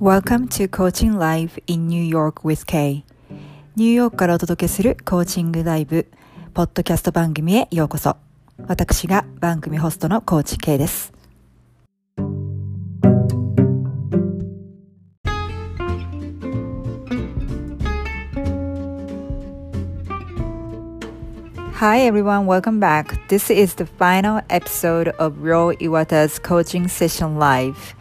Welcome to Coaching Live in New York with Kay ニューヨークからお届けするコーチングライブポッドキャスト番組へようこそ私が番組ホストのコーチ K です Hi everyone, welcome back. This is the final episode of Ro Iwata's Coaching Session Live.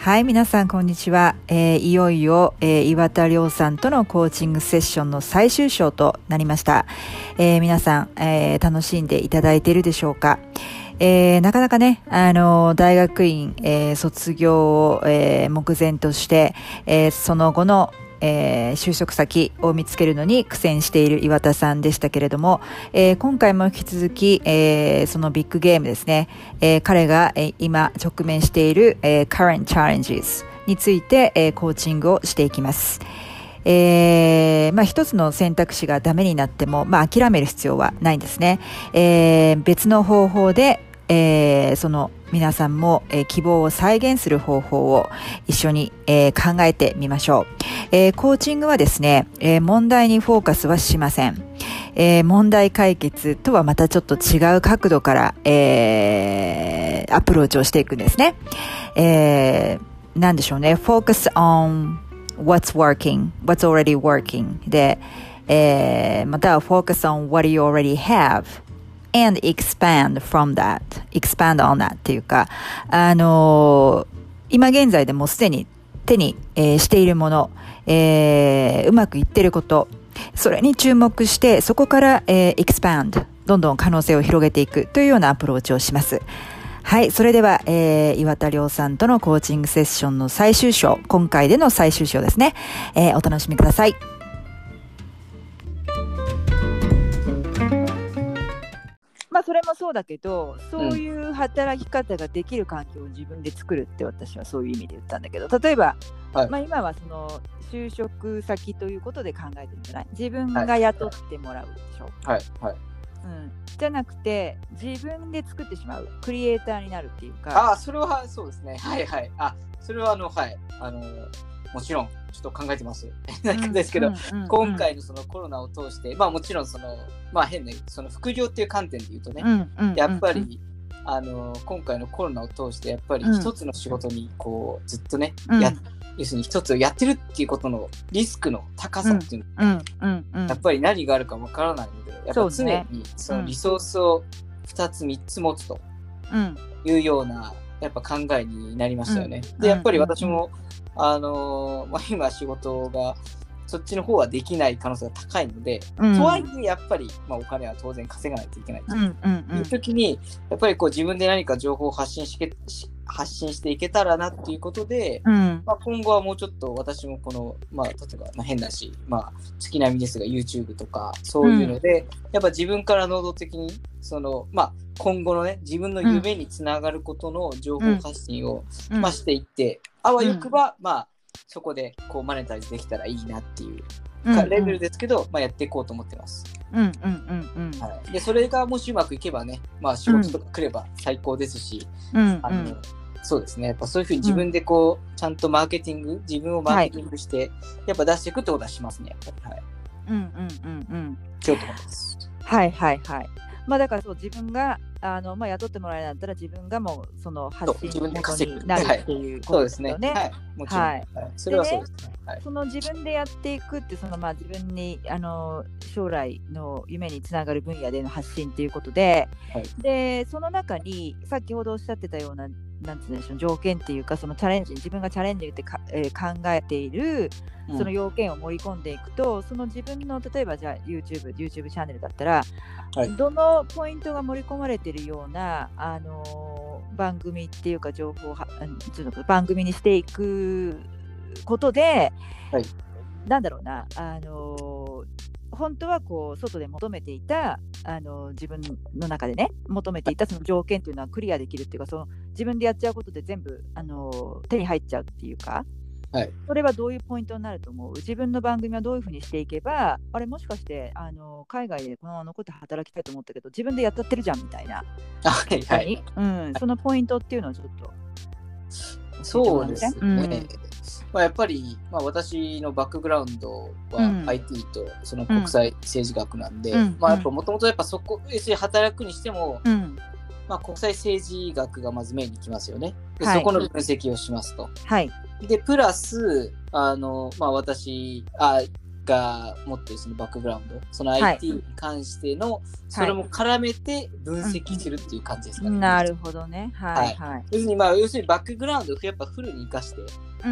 はい、皆さんこんにちは。えーいよいよ、えー岩田亮さんとのコーチングセッションの最終章となりました。えー皆さん、えー楽しんでいただいているでしょうかえーなかなかね、あの大学院、えー卒業を、えー目前として、えーその後の、えー就職先を見つけるのに苦戦している岩田さんでしたけれども、えー今回も引き続き、えーそのビッグゲームですね、えー彼が、え今直面している、えー current challenges について、えーコーチングをしていきます。えーまあ一つの選択肢がダメになっても、まあ諦める必要はないんですね。えー別の方法で、えーその皆さんも、えー希望を再現する方法を一緒に、えー考えてみましょう。えーコーチングはですね、え問題にフォーカスはしません。え問題解決とはまたちょっと違う角度から、えアプローチをしていくんですね。えーなんでしょうね。focus on what's working, what's already working で、えまたは focus on what you already have and expand from that, expand on that っていうか、あのー今現在でもすでに手に、えーしているもの、えーうまくいってること、それに注目して、そこから、えー expand、どんどん可能性を広げていくというようなアプローチをします。はい。それでは、えー岩田亮さんとのコーチングセッションの最終章、今回での最終章ですね。えーお楽しみください。それもそうだけど、そういう働き方ができる環境を自分で作るって私はそういう意味で言ったんだけど、例えば、はいまあ、今はその就職先ということで考えてるんじゃない自分が雇ってもらうでしょ、はいはい。うん、じゃなくて自分で作ってしまうクリエイターになるっていうかああ、それはそうですね。はいはい。あ、それはあの、はい。あの、もちろん、ちょっと考えてます。なんですけど、今回のそのコロナを通して、まあもちろんその、まあ変な、その副業っていう観点で言うとね、やっぱり、あの、今回のコロナを通して、やっぱりうん。一つの仕事に、こう、ずっとね、うん。や、要するに一つをやってるっていうことのリスクの高さっていうのうんうんうん。やっぱり何があるかわからないので、やっぱ常にそのリソースを2つ3つ持つとうん。いうようなやっぱ考えになりましたよね。うん。で、やっぱり私も、あのー まあ、今仕事がそっちの方はできない可能性が高いので、うん。とはいえやっぱり、まあ、お金は当然稼がないといけないとうんうんうん。いう時に、やっぱりこう自分で何か情報を発信しけし発信していけたらなっていうことで、うん。まあ、今後はもうちょっと私もこの、まあ、例えば、まあ、変だし、まあ、月並みですが YouTube とかそういうので、やっぱ自分から能動的にその、まあ、今後のね自分の夢につながることの情報発信を、うん。まあ、していって、あわよくば、まあ、そこでこうマネタイズできたらいいなっていうかレベルですけど、まあ、やっていこうと思ってます。うんうんうんうんはい、でそれがもしうまくいけばね、まあ、仕事とか来れば最高ですし、うんあのそうですね。やっぱそういうふうに自分でこう、ちゃんとマーケティング、自分をマーケティングして、やっぱ出していくってことはしますね。やっぱり。はい。うんうんうんうんしようと思います。はいはいはい。まあだからそう自分があのまあ雇ってもらえなかったら自分がもうその発そう信元になるっていうことそうですね。よね。はい。もちろん。ははいい。それはそうですね。はい。その自分でやっていくってそのまあ自分にあの将来の夢につながる分野での発信っていうことで、はいでその中に先ほどおっしゃってたようななんつうんでしょう条件っていうかそのチャレンジ自分がチャレンジってか、えー考えているその要件を盛り込んでいくと、その自分の例えばじゃあ YouTube YouTube チャンネルだったら、はい。どのポイントが盛り込まれているようなあのー番組っていうか情報をは番組にしていくことで、はい。なんだろうなあのー本当はこう外で求めていたあの自分の中でね求めていたその条件というのはクリアできるっていうかその自分でやっちゃうことで全部あの手に入っちゃうっていうか、はい。それはどういうポイントになると思う？自分の番組はどういうふうにしていけばあれもしかしてあの海外でこのまま残って働きたいと思ったけど自分でやっちゃってるじゃんみたいな、あはいはい。うん、そのポイントっていうのをちょっとそうですね。うんまあ、やっぱり、まあ、私のバックグラウンドはうん IT とその国際政治学なんで、うんまあやっぱもともとやっぱそこ、要するに働くにしても、うん。まあ、国際政治学がまずメインにきますよね。ではいそこの分析をしますと。はい。で、プラス、あの、まあ私あが持ってるそのバックグラウンド、そのはい IT に関しての、それも絡めて分析してるっていう感じですかね。なるほどね。はいはい。要するに、まあ、要するにバックグラウンドをやっぱフルに活かして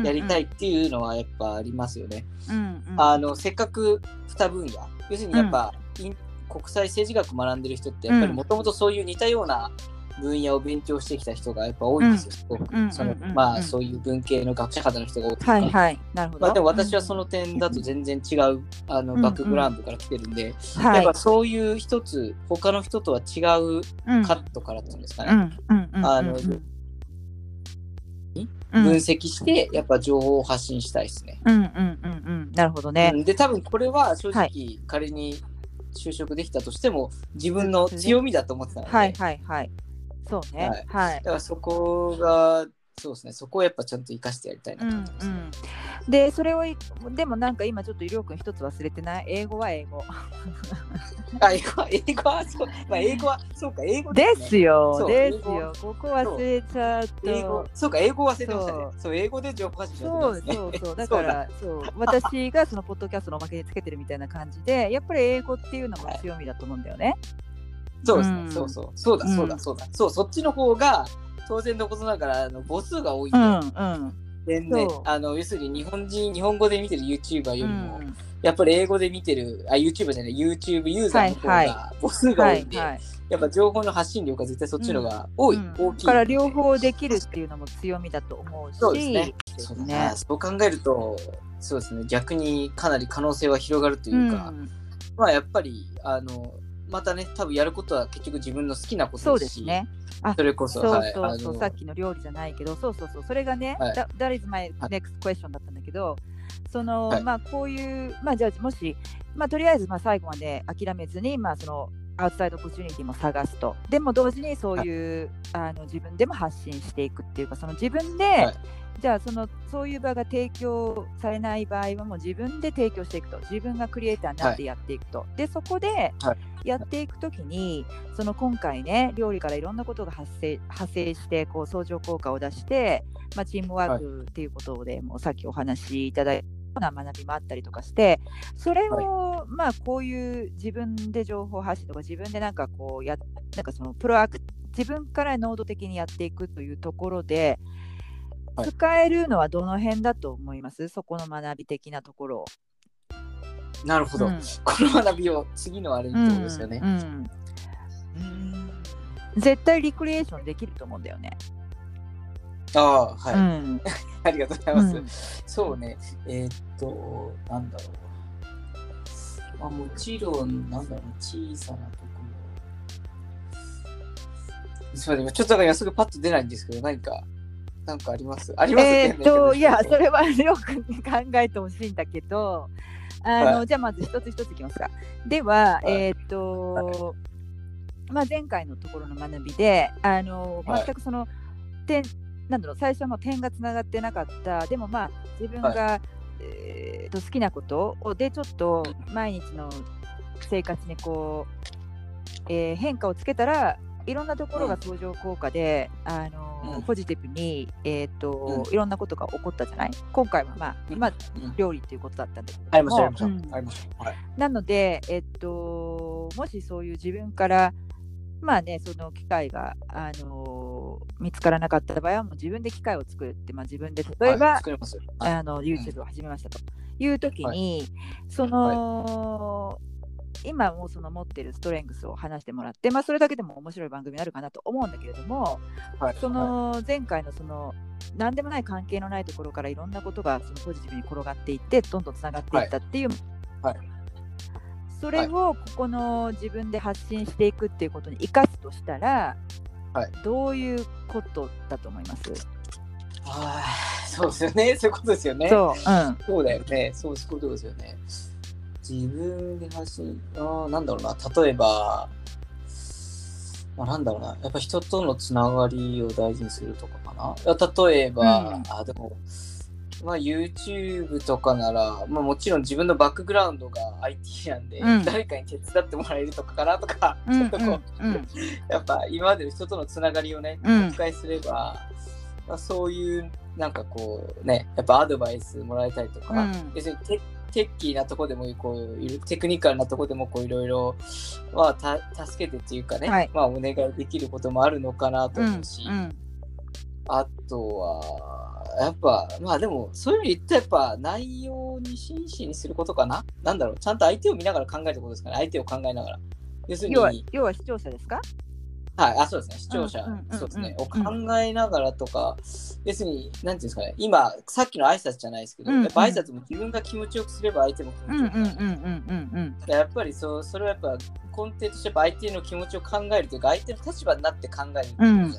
やりたいい。っていうのはやっぱありますよね。うんうん。あの、せっかく2分野、要するにやっぱ、イン国際政治学学んでる人って、やっぱりもともとそういう似たような分野を勉強してきた人がやっぱ多いんですよ、すごく。うんそのまあ、そういう文系の学者方の人が多いとか。はいはい。なるほど。まあ、でも私はその点だと全然違うあのうんバックグラウンドから来てるんで、はい。やっぱそういう一つ他の人とは違ううんカットからっていうんですかね、あの分析してやっぱ情報を発信したいですね。うん。うん。うん。うん。なるほどね。う。ん。で多分これは正は直仮に就職できたとしても自分の強みだと思ってたので、はい。はい。はい。そうね。はい。だからそこがそうですねそこをやっぱちゃんと生かしてやりたいなうんと思ってます。うん。で、それをい、でもなんか今ちょっと医療君一つ忘れてない？英語は英語。あ英語は英語はそう、まあ、英語はそうか英語でねすよ。そうですよ。ここ忘れちゃう英語と。そうか英語忘れてましたねそうそう英語で情報発信しなそういといけないそうですねそう。だから、そう。私がそのポッドキャストのおまけにつけてるみたいな感じで、やっぱり英語っていうのも強みだと思うんだよね。そうですね、うん。そうそう。そうだそうだそうだ、そうそっちの方が当然のことながらあの母数が多いんで、うんうん。全然あの要するに日本人日本語で見てる YouTuber よりも、うんやっぱり英語で見てるあ YouTuber じゃない YouTube ユーザーの方はいが母数がはい多いんで、はい。やっぱ情報の発信量が絶対そっちの方が多い、うん。大きい。だから両方できるっていうのも強みだと思うし。そうですね。そうだね。なそう考えるとそうですね。逆にかなり可能性は広がるというか、うん。まあやっぱりあのまたね多分やることは結局自分の好きなことそうですすね。それこそそうはいそうそう、さっきの料理じゃないけど、そうそうそう、それがね、はい that, that is my はい。next question だったんだけど、その、はい。まあこういう、まあじゃあもし、まあとりあえずまあ最後まで諦めずに、まあその、アウトサイドオポチュニティも探すと。でも同時にそういう、あの自分でも発信していくっていうか、その自分で、はい。じゃあそのそういう場が提供されない場合はもう自分で提供していくと。自分がクリエイターになってやっていくと、でそこではい。やっていくときに、その今回ね料理からいろんなことが発生派生してこう相乗効果を出して、まあ、チームワークっていうことで、もうさっきお話しいただいたな学びもあったりとかしてそれを、まあこういう自分で情報発信とか自分でなんかこうやなんかそのプロアク自分から能動的にやっていくというところで、はい使えるのはどの辺だと思います？そこの学び的なところを。なるほど、うんこの学びを次のあれにってことですよね。うんうんうん絶対リクリエーションできると思うんだよね。ああはい、うん。ありがとうございます。うん。そうね。えーっとなんだろう、まあ、もちろんなんだろう小さなところ。すみません今ちょっと今すぐパッと出ないんですけど何か何かあります？ありますえーっと いやそれれはよく考えてほしいんだけどあの、はじゃあまず一つ一ついきますか。では、はい。えーっと、まあ、前回のところの学びであのはい。全くその点なんだろう最初はもう点がつながってなかった。でもまあ自分が、えーっと好きなことをでちょっと毎日の生活にこう、えー変化をつけたらいろんなところが相乗効果で、あのうん。ポジティブに、えーっとういろんなことが起こったじゃない？今回はまあ、ま料理っていうことだったんだけど。もありましたありましありました。はい。なので、えっと、もしそういう自分から、まあね、その機会が、あの見つからなかった場合は、もう自分で機会を作って、まあ、自分で例えば、はい、あの YouTube を始めましたという時に、その、今もうその持ってるストレングスを話してもらって、まあ、それだけでも面白い番組になるかなと思うんだけれども、はい。その前回のその何でもない関係のないところからいろんなことがそのポジティブに転がっていってどんどんつながっていったっていう、はい。それをここの自分で発信していくっていうことに生かすとしたら、はいどういうことだと思います、あーそうですよね。そういうことですよね。そう、うん。そうだよね。そういうことですよね。自分で発信、あーなんだろうな、例えば、まあ、なんだろうな、やっぱ人とのつながりを大事にするとかかな。例えば、うん。あ、でも、まあ YouTube とかなら、まあもちろん自分のバックグラウンドが IT なんで、うん。誰かに手伝ってもらえるとかかなとか、うんちょっとこう、うん。う んやっぱ今までの人とのつながりをね、うん。復活すれば、まあ、そういうなんかこうね、やっぱアドバイスもらえたりとか、うん。別にテテッキーなとこでもこうテクニカルなとこでもこういろいろ、まあ、た助けてっていうかね、はい。まあ、お願いできることもあるのかなとうん思うし、うんあとは、やっぱ、まあでも、そういう意味で言ったら、やっぱ内容に真摯にすることかな？なんだろう、ちゃんと相手を見ながら考えることですかね、相手を考えながら。要するに、要ははい、要は視聴者ですか？あ、そうですね、視聴者、そうですね、うん。を考えながらとか、別に、なんていうんですかね、今、さっきの挨拶じゃないですけど、うんうん。やっぱ挨拶も自分が気持ちよくすれば相手も気持ちよくなる。うんうんやっぱりそう、それはやっぱ根底としてやっぱ相手の気持ちを考えるというか、相手の立場になって考えるじゃないで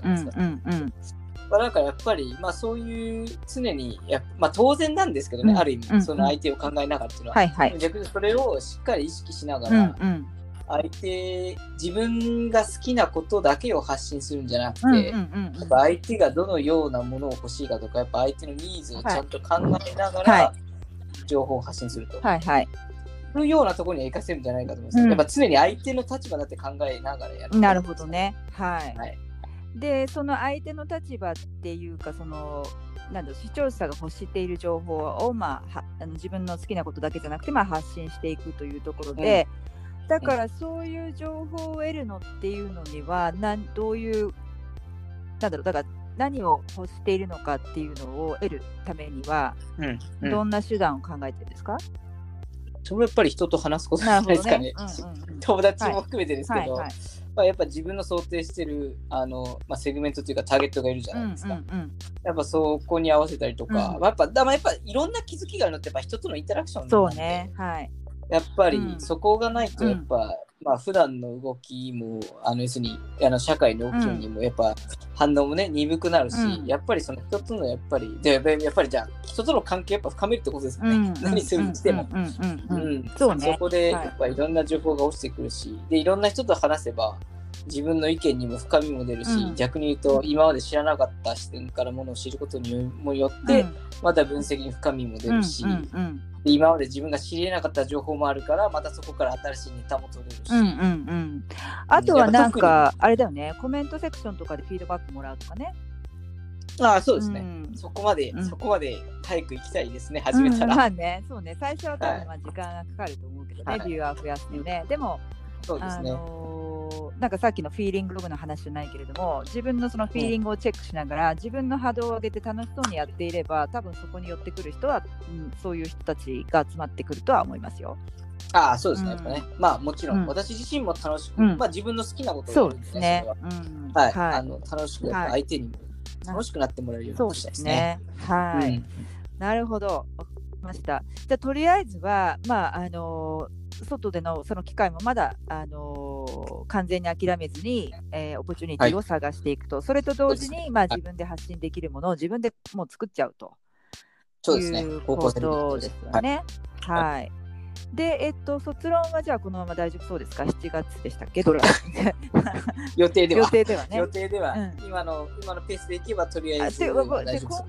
すか。まあ、だからやっぱり、まあ、そういう常にやまあ、当然なんですけどね、うん。ある意味、うん。その相手を考えながらっていうのは、はいはい。逆にそれをしっかり意識しながうんうら、ん。相手、自分が好きなことだけを発信するんじゃなくて、うんうんやうん。っぱ相手がどのようなものを欲しいかとか、やっぱ相手のニーズをちゃんと考えながはら、情報を発信すると。はいはい。いうようなところには活かせるんじゃないかと思います。うん。やっぱ常に相手の立場になって考えながらやる。なるほど。ね。はい。はい。でその相手の立場っていうかそのなんだろう視聴者が欲している情報を、まあ、はあの自分の好きなことだけじゃなくて、まあ、発信していくというところで、だからそういう情報を得るのっていうのにはなんどういうなんだろうだから何を欲しているのかっていうのを得るためには、うん。うんどんな手段を考えてるんですか、それはやっぱり人と話すことじゃないですかね。。ねうんうんうん 友達も含めてですけど、はいはいまあ、やっぱ自分の想定してるあの、まあ、セグメントというかターゲットがいるじゃうんないですか。うんうんやっぱそこに合わせたりとか、うん。まあ、やっぱだまあやっぱいろんな気づきがあるのってやっぱ人とのインタラクションなんで。そうね。はい。やっぱりうん。そこがないとやっぱ、まあ普段の動きもあの要するにあの社会の動きにもやっぱ反応もね鈍くなるし、うん。やっぱりその人とのやっぱりでやっぱりやっぱりじゃあ人との関係やっぱ深めるってことですよね、うん。何するにしても。うん。そうね。そこではい。やっぱりいろんな情報が落ちてくるし、でいろんな人と話せば自分の意見にも深みも出るし、うん。逆に言うと今まで知らなかった視点からものを知ることにもよって、うん。また分析に深みも出るし、うん今まで自分が知り得なかった情報もあるからまたそこから新しいネタも取れるし、うんうんうん。あとはなんかあれだよね。コメントセクションとかでフィードバックもらうとかね。ああそうですね、うん。そこまで、うん。そこまで早く行きたいですね始めたら、うんまあねそうね。最初は多はい分まあ時間がかかると思うけどね、はい。ビューアー増やすにね。でもあそうですね、のーなんかさっきのフィーリングログの話じゃないけれども自分のそのフィーリングをチェックしながら、自分の波動を上げて楽しそうにやっていれば多分そこに寄ってくる人は、うん、そういう人たちが集まってくるとは思いますよ。ああそうですね、うんやっぱねまあもちろん、うん私自身も楽しく、うんまあ自分の好きなことをそうやるんですね。うんはい、はいあの楽しく相手にも楽しくなってもらえるようそうにしたいでですすね。ね。はい、うんなるほど。わかりました。じゃあとりあえずはまああのー外でのその機会もまだあのー完全に諦めずに、えーオポチュニティを探していくと、それと同時にまあ自分で発信できるものを自分でもう作っちゃうと。そうですね。いう。ことですよね。はい。で、えっと、卒論はじゃあこのまま大丈夫そうですか ?7 月でしたっけ？予定では。予定ではね。予。定では、うん。今の今のペースでいけばとりあえずあで今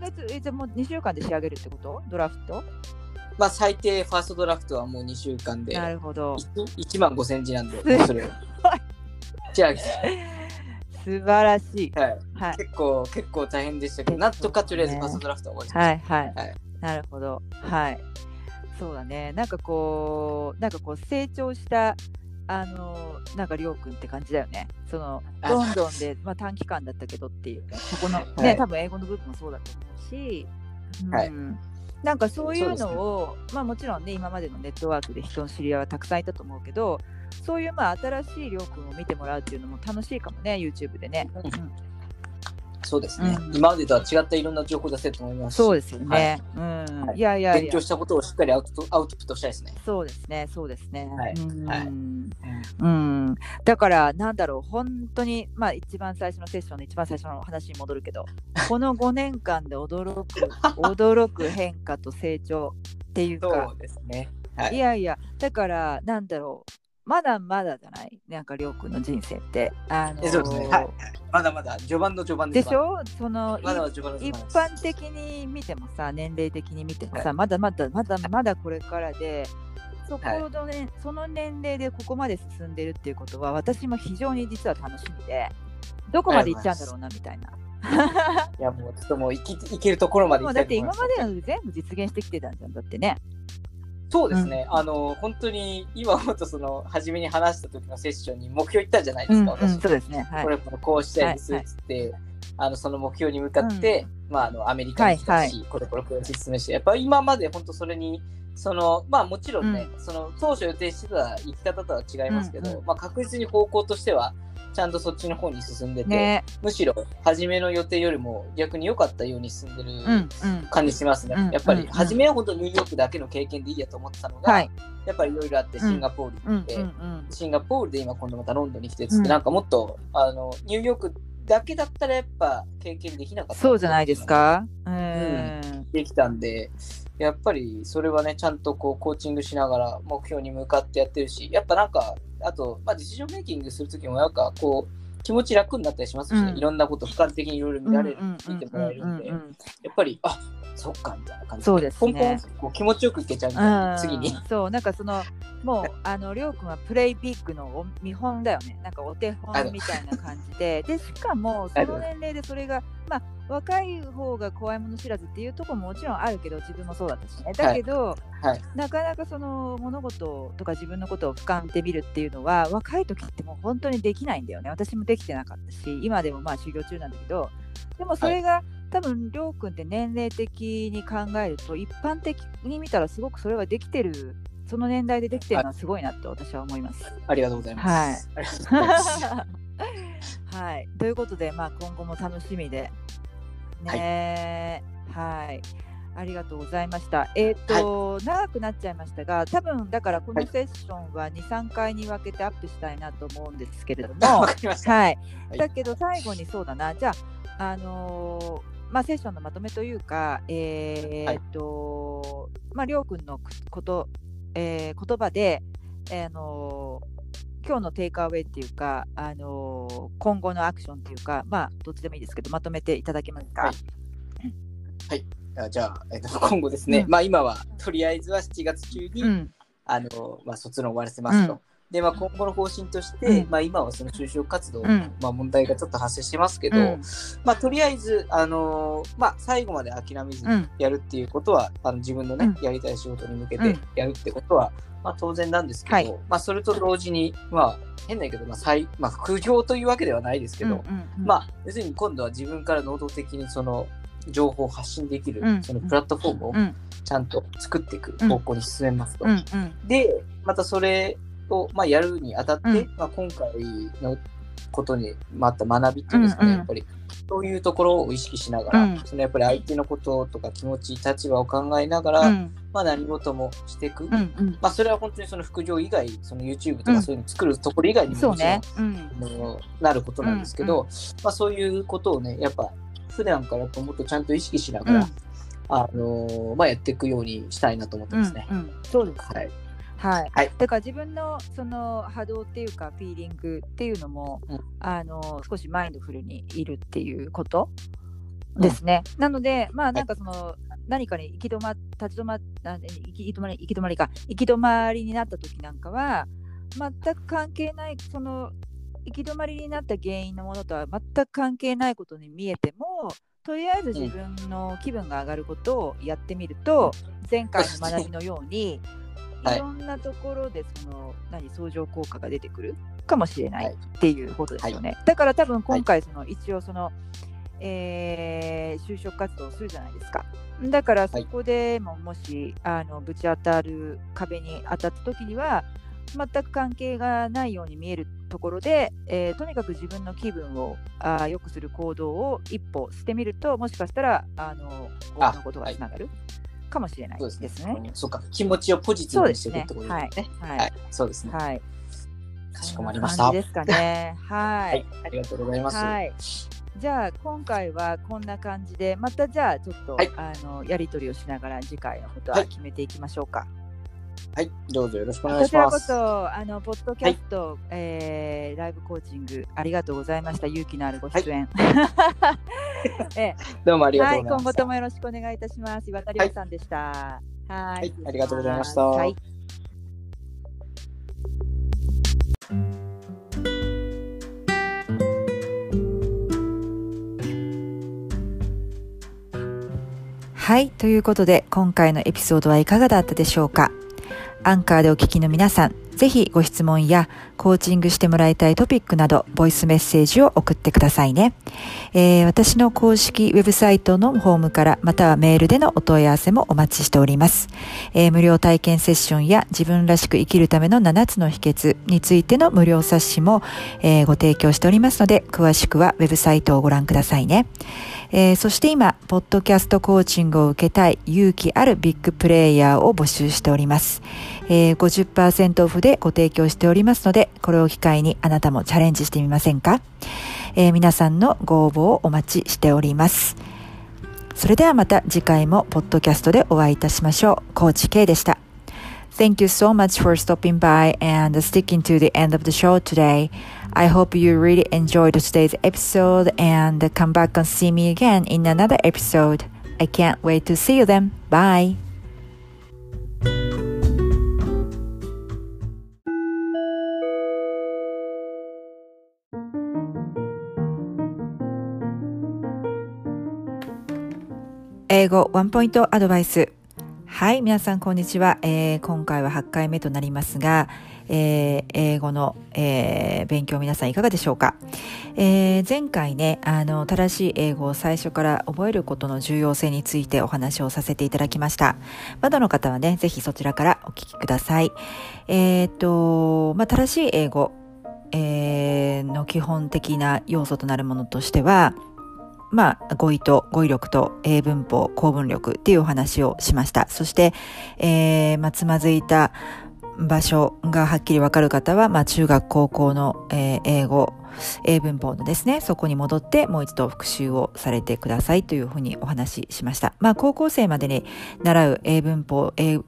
月えじゃあもう2週間で仕上げるってこと？ドラフト？まあ最低ファーストドラフトはもう2週間でなるほど。1万5千字なんで、それを。仕上げて素晴らしい。はい、はい。結構結構大変でしたけど、なんとかとりあえずファーストドラフトは終わりました。はいはい。はいなるほど。はい。そうだね。なんかこう、なんかこう成長した、あの、なんかりょうくんって感じだよね。その、あロンドンで、まあ短期間だったけどっていうね、そこの、はいね、多分英語の部分もそうだと思うし、うんはいなんかそういうのを、まあもちろんね、今までのネットワークで人の知り合いはたくさんいたと思うけど、そういうまあ新しいりょうくんを見てもらうっていうのも楽しいかもね、YouTube でね。うん。うんそうですね、うん今までとは違ったいろんな情報出せると思いますしそうですよね。うん。はいいやいやいや勉強。したことをしっかりアウトアウトプットしたいですね。そうですね、そうですね。はいうんはいうん、だから、なんだろう、本当に、まあ、一番最初のセッションの一番最初の話に戻るけど、この5年間で驚く、驚く変化と成長っていうかそ、うですね。はいい。やいや、だから、なんだろう、まだまだじゃない？なんかりょうくんの人生って。あのーえそうですね。はい。はいまだまだ序盤の序盤でしょ？その、まだ一。般的に見てもさ年齢的に見てもさ、はまだまだまだまだこれからでそこの、ねその年齢でここまで進んでるっていうことは私も非常に実は楽しみでどこまで行っちゃうんだろうなみたいな。いや、もうちょっともう生き生きるところまで行きもうだってたいと思いま。今ますでの全部実現してきてたんじゃんだってね。そうですね。あの、本当に今もっとその、初めに話した時のセッションに目標言ったじゃないですか、うんうん、私。そうですね。はいこ。れこれこうしたいですっつって、あのその目標に向かって、まあ、あのアメリカに来たし、はいこれこれこれ説明してやっぱり今まで本当それにそのまあもちろんね、その当初予定してた生き方とは違いますけど、うんうんまあ、確実に方向としてはちゃんとそっちの方に進んでて、ね。むしろ初めの予定よりも逆に良かったように進んでるうんうん。感じしますね、うんやっぱりうん初めは本当ニューヨークだけの経験でいいやと思ってたのが、はい。やっぱりいろいろあってシンガポールにうん行って、うんうん。シンガポールで今今度またロンドンに来てつって、うんなんかもっとあのニューヨークだけだったらやっぱ経験できなかったそうじゃないですか。うん。できたんでやっぱりそれはねちゃんとこうコーチングしながら目標に向かってやってるしやっぱなんかあと、まあ、ディシジョンメイキングするときもなんかこう気持ち楽になったりしますしね、うん。いろんなこと俯瞰的にいろいろ見られる、見てもらえるんで、やっぱりあそっかみたいな感じそうですね。ポンポンこう気持ちよくいけちゃうみたいな、うん。次に。そうなんかそのもうあのりょうくんはプレイビッグのお見本だよね。なんかお手本みたいな感じで。でしかも その年齢でそれがまあ若い方が怖いもの知らずっていうところももちろんあるけど自分もそうだったしねだけど、はいなかなかその物事とか自分のことを俯瞰で見るっていうのは若い時ってもう本当にできないんだよね私もできてなかったし今でもまあ修行中なんだけどでもそれが、多分りょうくんって年齢的に考えると一般的に見たらすごくそれはできてるその年代でできてるのはすごいなって私は思います。ありがとうございます。ありがとうございます。はい、ということで、まあ、今後も楽しみで。ねはい、ありがとうございました。えっ、と、長くなっちゃいましたが、多分だからこのセッションは2、3回に分けてアップしたいなと思うんですけれども。はい、はい。だけど最後にそうだな、じゃあ、あのーまあ、セッションのまとめというか、えーっと、まあ、りょうくんのこと、えー言葉で、えーあのー今日のテイクアウェイっていうか、あのー今後のアクションっていうか、まあ、どっちでもいいですけど、まとめていただけますか？はい。あじゃあ、えっと、今後ですね、うん。まあ今はとりあえずは7月中に、うん、あのまあ、卒論終わらせますと。うんで、まあ、今後の方針として、うん。まあ、今はその就職活動、うん。まあ、問題がちょっと発生してますけど、うん。まあ、とりあえず、あのまあ、最後まで諦めずにうん。やるっていうことは、あの自分のね、うん。やりたい仕事に向けてうん。やるってことは、まあ、当然なんですけど、はい。まあ、それと同時に、まあ、変だけど、まあ再まあ、副業というわけではないですけど、うんまあ、要するに今度は自分から能動的にその情報を発信できる、うん。そのプラットフォームをうん。ちゃんと作っていく方向に進めますと。で、またそれを、まあ、やるにあたって、うん。まあ、今回のことにまた学びっていうんですかね、うんうん。やっぱり。そういうところを意識しながら、うん。そのやっぱり相手のこととか気持ち、立場を考えながら、うん。まあ、何事もしていく。うんうん。まあ、それは本当にその副業以外、その YouTube とうん。かそういうの作るところ以外にももちろんね。なることなんですけど、まあ、そういうことをね、やっぱ普段からやっぱもっとちゃんと意識しながら、うん。あのまあ、やっていくようにしたいなと思ってますね。うんうん。そうです。はい。はい、はい。だから自分のその波動っていうかフィーリングっていうのも、うん。あの少しマインドフルにいるっていうことですね。なのでまあなんかその、何かに行き止ま立ち止まあ行き止まり行き止まりか行き止まりになった時なんかは全く関係ないその行き止まりになった原因のものとは全く関係ないことに見えてもとりあえず自分の気分が上がることをやってみると、前回の学びのように、はい。いろんなところでその何相乗効果が出てくるかもしれないはい。っていうことですよね。だから多分今回その、一応その、えー就職活動をするじゃないですか。だからそこでももし、あのぶち当たる壁に当たった時には全く関係がないように見えるところで、えーとにかく自分の気分をあー良くする行動を一歩してみるともしかしたらあの多くのことがつながるかもしれないですね。そうか、気持ちをポジティブにしていくってことですね。ははいい、そうですね。はい。かしこまりました。ですかね。は はいい。、ありがとうございます。はい。じゃあ今回はこんな感じでまたじゃあちょっと、はいあのやり取りをしながら次回のことははい決めていきましょうか。はい、どうぞよろしくお願いこちらこします。そ、あの、ポッドキャスト、えーライブコーチング、ありがとうございました。勇気のあるご出演。えどうもありがとうございます。今後ともよろしくお願いいたします。岩田亮さんでした。はい。はいありがとうございましたはい。はい。ということで、今回のエピソードはいかがだったでしょうかアンカーでお聞きの皆さん、ぜひご質問やコーチングしてもらいたいトピックなど、ボイスメッセージを送ってくださいね。えー私の公式ウェブサイトのホームから、またはメールでのお問い合わせもお待ちしております。えー無料体験セッションや自分らしく生きるための7つの秘訣についての無料冊子も、えーご提供しておりますので、詳しくはウェブサイトをご覧くださいね。えーそして今、ポッドキャストコーチングを受けたい勇気あるビッグプレイヤーを募集しております。えー50%オフでご提供しておりますので、これを機会にあなたもチャレンジしてみませんか、えー皆さんのご応募をお待ちしております。それではまた次回もポッドキャストでお会いいたしましょう。コーチ K でした。Thank you so much for stopping by and sticking to the end of the show today. I hope you really enjoyed today's episode and come back and see me again in another episode. I can't wait to see you then. Bye. 英語ワンポイントアドバイス。はい、皆さんこんにちは。えー今回は8回目となりますが、えー英語の、えー勉強皆さんいかがでしょうか、え前回ね、あの、正しい英語を最初から覚えることの重要性についてお話をさせていただきました。まだの方はね、ぜひそちらからお聞きください。えっと、まあ、正しい英語、えの基本的な要素となるものとしては、まあ、語彙と語彙力と英文法、公文力っていうお話をしました。そして、えーまあ、つまずいた場所がはっきりわかる方は、まあ、中学、高校の、えー英語、英文法のですね、そこに戻ってもう一度復習をされてくださいというふうにお話ししました。まあ、高校生までに習う英文法、英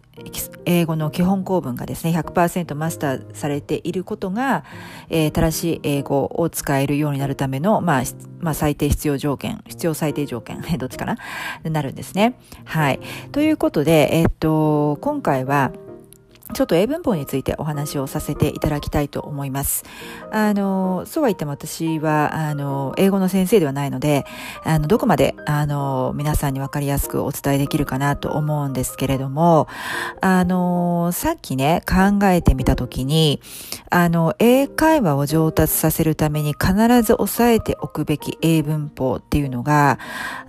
英語の基本構文がですね、100%マスターされていることが、えー正しい英語を使えるようになるための、まあ、まあ、最低必要条件、必要最低条件、どっちかな？なるんですね。はい。ということで、えーっと、今回は、ちょっと英文法についてお話をさせていただきたいと思います。あの、そうは言っても私は、あの、英語の先生ではないので、あの、どこまで、あの、皆さんにわかりやすくお伝えできるかなと思うんですけれども、あの、さっきね、考えてみたときに、あの、英会話を上達させるために必ず押さえておくべき英文法っていうのが、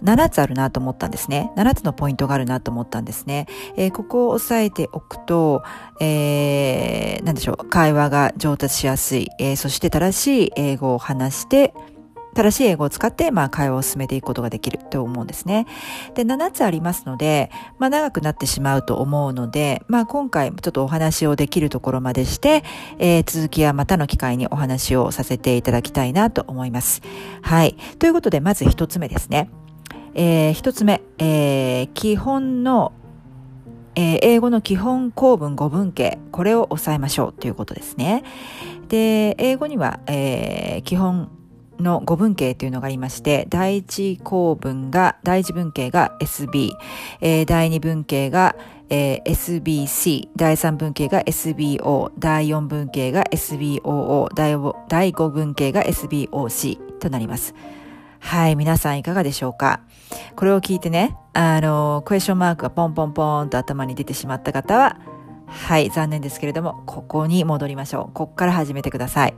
7つあるなと思ったんですね。7つのポイントがあるなと思ったんですね。えーここを押さえておくと、えー、なんでしょう、会話が上達しやすい、えーそして正しい英語を話して、正しい英語を使って、まあ、会話を進めていくことができると思うんですね。で、7つありますので、まあ、長くなってしまうと思うので、まあ、今回ちょっとお話をできるところまでして、えー続きはまたの機会にお話をさせていただきたいなと思います。はい。ということで、まず一つ目ですね。えー一つ目、えー基本の、えー英語の基本構文語文形、これを押さえましょうということですね。で、英語には、えー基本の語文形というのがありまして、第一構文が、第一文形が SB、えー第二文形が、えー SBC、第三文形が SBO、第四文形が SBOO、第五文形が SBOC となります。はい、皆さんいかがでしょうか？これを聞いてね、あの、クエスチョンマークがポンポンポンと頭に出てしまった方は、はい、残念ですけれども、ここに戻りましょう。ここから始めてください。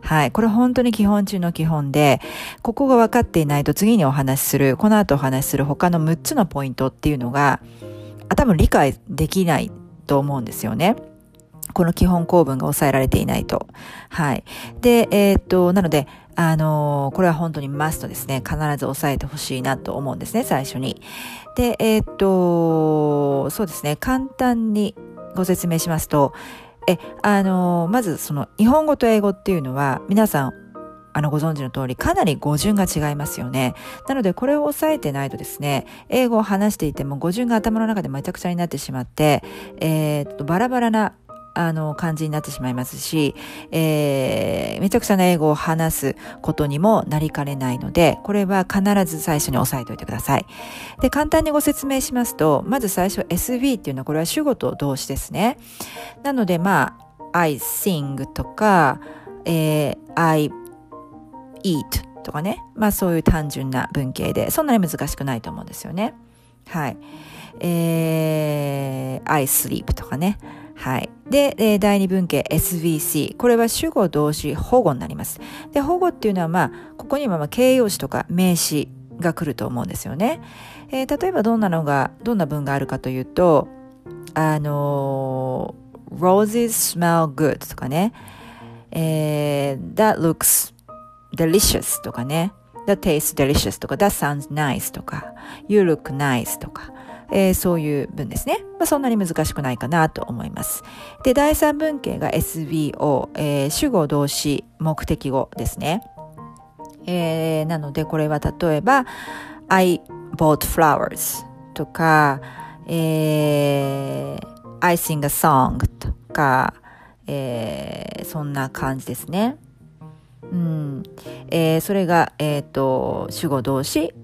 はい、これ本当に基本中の基本で、ここが分かっていないと次にお話しする、この後お話しする他の6つのポイントっていうのが、多分理解できないと思うんですよね。この基本構文が抑えられていないと。はい。で、えーっと、なので、あのーこれは本当にマストですね。必ず押さえてほしいなと思うんですね、最初に。で、えーっと、そうですね。簡単にご説明しますと、え、あのーまずその日本語と英語っていうのは皆さん、あのご存知の通りかなり語順が違いますよね。なのでこれを押さえてないとですね、英語を話していても語順が頭の中でめちゃくちゃになってしまって、えー、っと、バラバラなあの、感じになってしまいますし、えー、めちゃくちゃな英語を話すことにもなりかねないので、これは必ず最初に押さえておいてください。で、簡単にご説明しますと、まず最初 SV っていうのはこれは主語と動詞ですね。なので、まあ、I sing とか、えー、I eat とかね。まあそういう単純な文型で、そんなに難しくないと思うんですよね。はい。えー、I sleep とかね。はい。で、え第二文型 SVC。これは主語動詞保護になります。で、保護っていうのはまあ、ここにはまあ形容詞とか名詞が来ると思うんですよね。えー、例えばどんなのが、どんな文があるかというと、あの roses smell good とかね、えー、that looks delicious とかね、that tastes delicious とか、that sounds nice とか、you look nice とか、えー、そういう文ですね。まあ、そんなに難しくないかなと思います。で、第三文型が SVO、えー、主語動詞目的語ですね。えー、なのでこれは例えば I bought flowers とか、えー、I sing a song とか、えー、そんな感じですね。うん。えー、それが、えっ、ー、と、主語動詞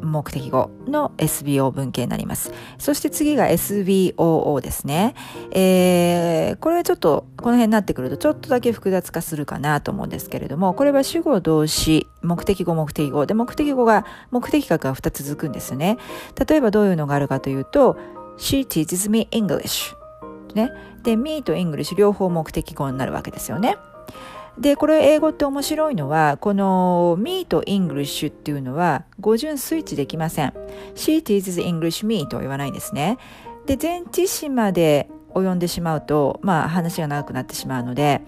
目的語の SBO 文型になります。そして次が SBOO ですね。えー、これはちょっと、この辺になってくるとちょっとだけ複雑化するかなと思うんですけれども、これは主語動詞、目的語目的語で、目的語が、目的格が2つ続くんですね。例えばどういうのがあるかというと、She teaches me English。ね。で、me と English 両方目的語になるわけですよね。で、これ英語って面白いのは、この me と English っていうのは語順スイッチできません。She teaches English me と言わないんですね。で、前置詞まで及んでしまうと、まあ話が長くなってしまうので、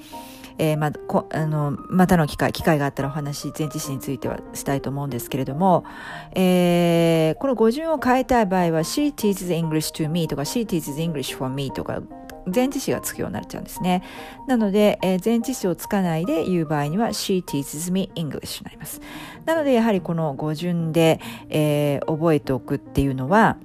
えー、まこあのまたの機会機会があったらお話前置詞についてはしたいと思うんですけれども、えー、この語順を変えたい場合は She teaches English to me とか She teaches English for me とか前置詞がつくようになっちゃうんですね。なので、えー、前置詞をつかないで言う場合には She teaches me English になります。なので、やはりこの語順で、えー、覚えておくっていうのは、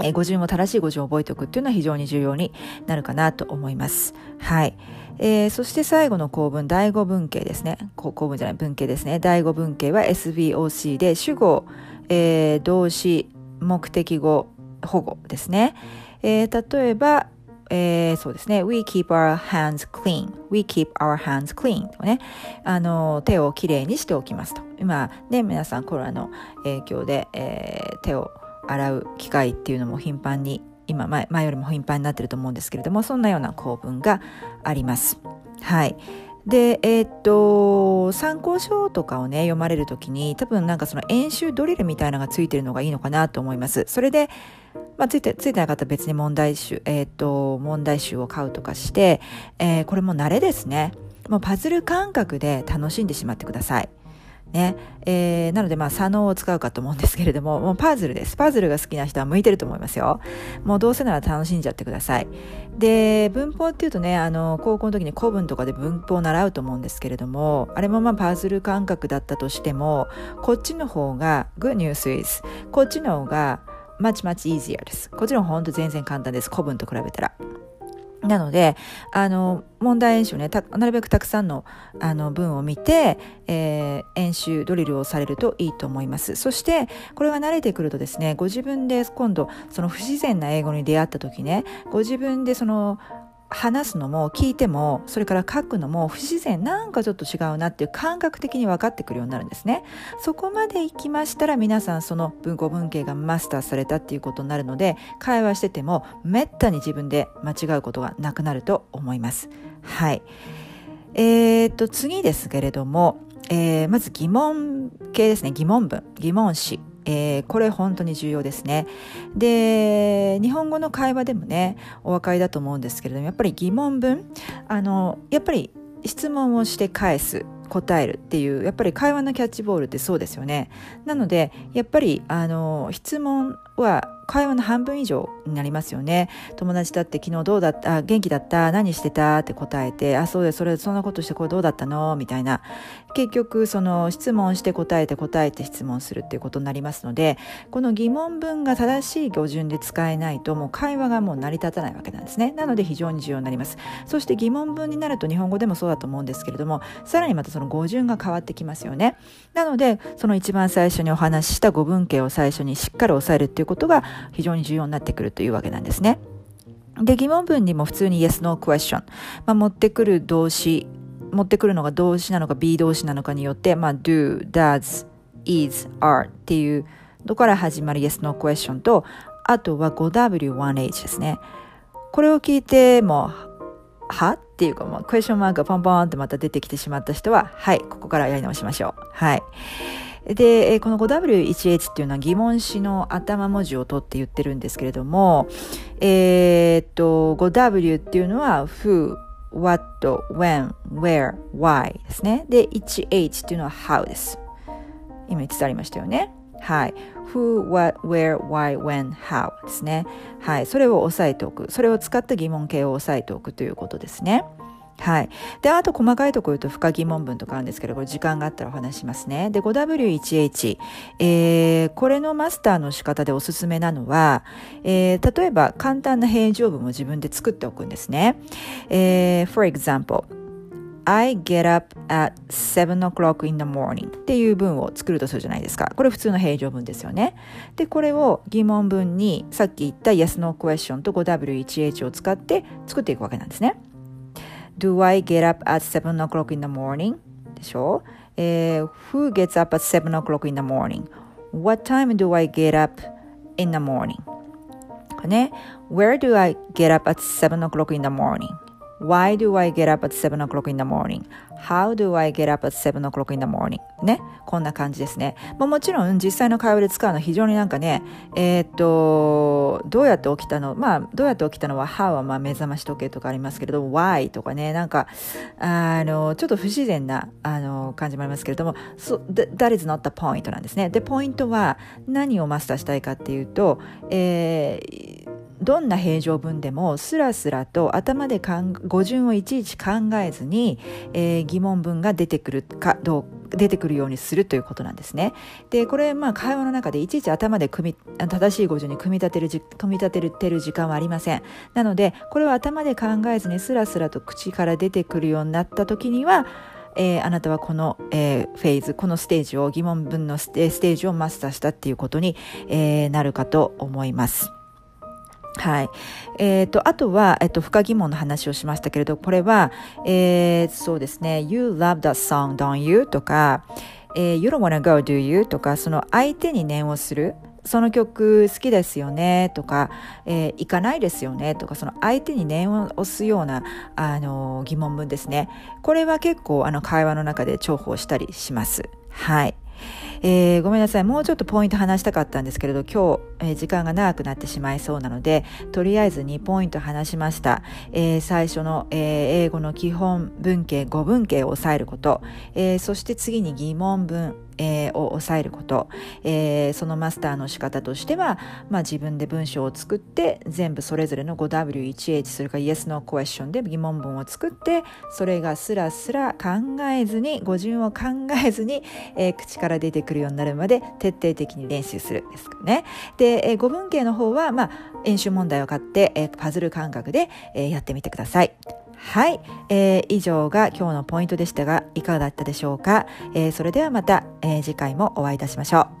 えー、語順を正しい語順を覚えておくっていうのは非常に重要になるかなと思います。はい。えー、そして最後の構文、第五文型ですね。構文じゃない、文型ですね。第五文型は SVOC で主語、えー、動詞、目的語、保護ですね。えー、例えば、えー、そうですね。We keep our hands clean.We keep our hands clean. とね。あの、手をきれいにしておきますと。今ね、皆さんコロナの影響で、えー、手を洗う機会っていうのも頻繁に、今前、前よりも頻繁になってると思うんですけれども、そんなような構文があります。はい。で、えー、っと、参考書とかをね、読まれる時に、多分なんかその演習ドリルみたいなのがついてるのがいいのかなと思います。それで、まあ、ついて、ついてなかったら別に問題集、えっ、と、問題集を買うとかして、えー、これも慣れですね。もうパズル感覚で楽しんでしまってください。ね。えー、なので、まあ、左脳を使うかと思うんですけれども、もうパズルです。パズルが好きな人は向いてると思いますよ。もうどうせなら楽しんじゃってください。で、文法っていうとね、あの、高校の時に古文とかで文法を習うと思うんですけれども、あれもまあパズル感覚だったとしても、こっちの方が、good news is、こっちの方が、much much easier です。こっちらほんと全然簡単です。古文と比べたら。なので、あの、問題演習ね、なるべくたくさんのあの文を見て、えー、演習、ドリルをされるといいと思います。そして、これが慣れてくるとですね、ご自分で今度、その不自然な英語に出会った時ね、ご自分でその、話すのも聞いてもそれから書くのも不自然なんかちょっと違うなっていう感覚的に分かってくるようになるんですね。そこまで行きましたら皆さんその文庫文系がマスターされたっていうことになるので会話しててもめったに自分で間違うことがなくなると思います。はい。えー、っと次ですけれども、えー、まず疑問系ですね。疑問文。疑問詞。えー、これ本当に重要ですね。で、日本語の会話でもね、お分かりだと思うんですけれども、やっぱり疑問文、あの、やっぱり質問をして返す。答えるっていうやっぱり会話のキャッチボールってそうですよねなのでやっぱりあの質問は会話の半分以上になりますよね。友達だって昨日どうだった？あ元気だった？何してた？って答えて、あ、そうです、それ、そんなことしてこれどうだったの？みたいな。結局、その質問して答えて答えて質問するっていうことになりますので、この疑問文が正しい語順で使えないと、もう会話がもう成り立たないわけなんですね。なので非常に重要になります。そして疑問文になると日本語でもそうだと思うんですけれども、さらにまたその語順が変わってきますよね。なので、その一番最初にお話しした語文形を最初にしっかり押さえるっていうことが非常に重要になってくるというわけなんですね。で、疑問文にも普通に yes, no question、まあ、持ってくる動詞、持ってくるのが動詞なのか B 動詞なのかによって、まあ、do, does, is, are っていうどこから始まる yes, no question と、あとは 5W1H ですね。これを聞いても、は？っていうか、まあ、クエスチョンマークがポンポンってまた出てきてしまった人は、はい、ここからやり直しましょう。はい。で、この 5W1H っていうのは疑問詞の頭文字を取って言ってるんですけれども、えー、っと、5W っていうのは who, what, when, where, why ですね。で、1H っていうのは how です。今伝わりましたよね。はい。who, what, where, why, when, how ですね。はい。それを押さえておく。それを使った疑問形を押さえておくということですね。はい。で、あと細かいところ言うと不可疑問文とかあるんですけど、これ時間があったらお話しますね。で、5W1H。えー、これのマスターの仕方でおすすめなのは、えー、例えば簡単な平常文を自分で作っておくんですね。えー、for example, I get up at 7 o'clock in the morning っていう文を作るとするじゃないですか。これ普通の平常文ですよね。で、これを疑問文にさっき言った yes no question と 5W1H を使って作っていくわけなんですね。Do I get up at 7 o'clock in the morning? でしょ、えー、Who gets up at 7 o'clock in the morning? What time do I get up in the morning? ね。Where do I get up at 7 o'clock in the morning? Why do I get up at 7 o'clock in the morning? How do I get up at 7 o'clock in the morning? ね。こんな感じですね。まあ、もちろん実際の会話で使うのは非常になんかね、えー、っと、どうやって起きたの？まあ、どうやって起きたのは How はまあ目覚まし時計とかありますけれども、Why とかね、なんか、あの、ちょっと不自然な、あの、感じもありますけれども、so, that is not the point なんですね。で、ポイントは何をマスターしたいかっていうと、えー、どんな平常文でもスラスラと頭で語順をいちいち考えずに、えー、疑問文が出てくるかどう出てくるようにするということなんですね。で、これ、まあ、会話の中でいちいち頭で組み、正しい語順に組み立てる、組み立てるてる時間はありません。なので、これは頭で考えずにスラスラと口から出てくるようになった時には、えー、あなたはこの、えー、フェーズ、このステージを、疑問文のステージをマスターしたっていうことに、えー、なるかと思います。はい。えっ、ー、と、あとは、えっ、ー、と、不可疑問の話をしましたけれど、これは、えー、そうですね、You love that song, don't you? とか、えー、You don't wanna go, do you? とか、その相手に念をする。その曲好きですよねとか、えー、行かないですよねとか、その相手に念を押すような、あの疑問文ですね。これは結構、あの、会話の中で重宝したりします。はい。えー、ごめんなさい。もうちょっとポイント話したかったんですけれど、今日、えー、時間が長くなってしまいそうなので、とりあえず2ポイント話しました。えー、最初の、え英語の基本文型、語文型を抑えること、えそして次に疑問文、えー、を抑えること、えー、そのマスターの仕方としては、まあ、自分で文章を作って全部それぞれの 5W1H それから Yes No Question で疑問文を作ってそれがスラスラ考えずに語順を考えずに、えー、口から出てくるようになるまで徹底的に練習するですかね。で、えー、語文系の方は、まあ、演習問題を買って、えー、パズル感覚で、えー、やってみてください。はい、えー、以上が今日のポイントでしたがいかがだったでしょうか、えー、それではまた、えー、次回もお会いいたしましょう。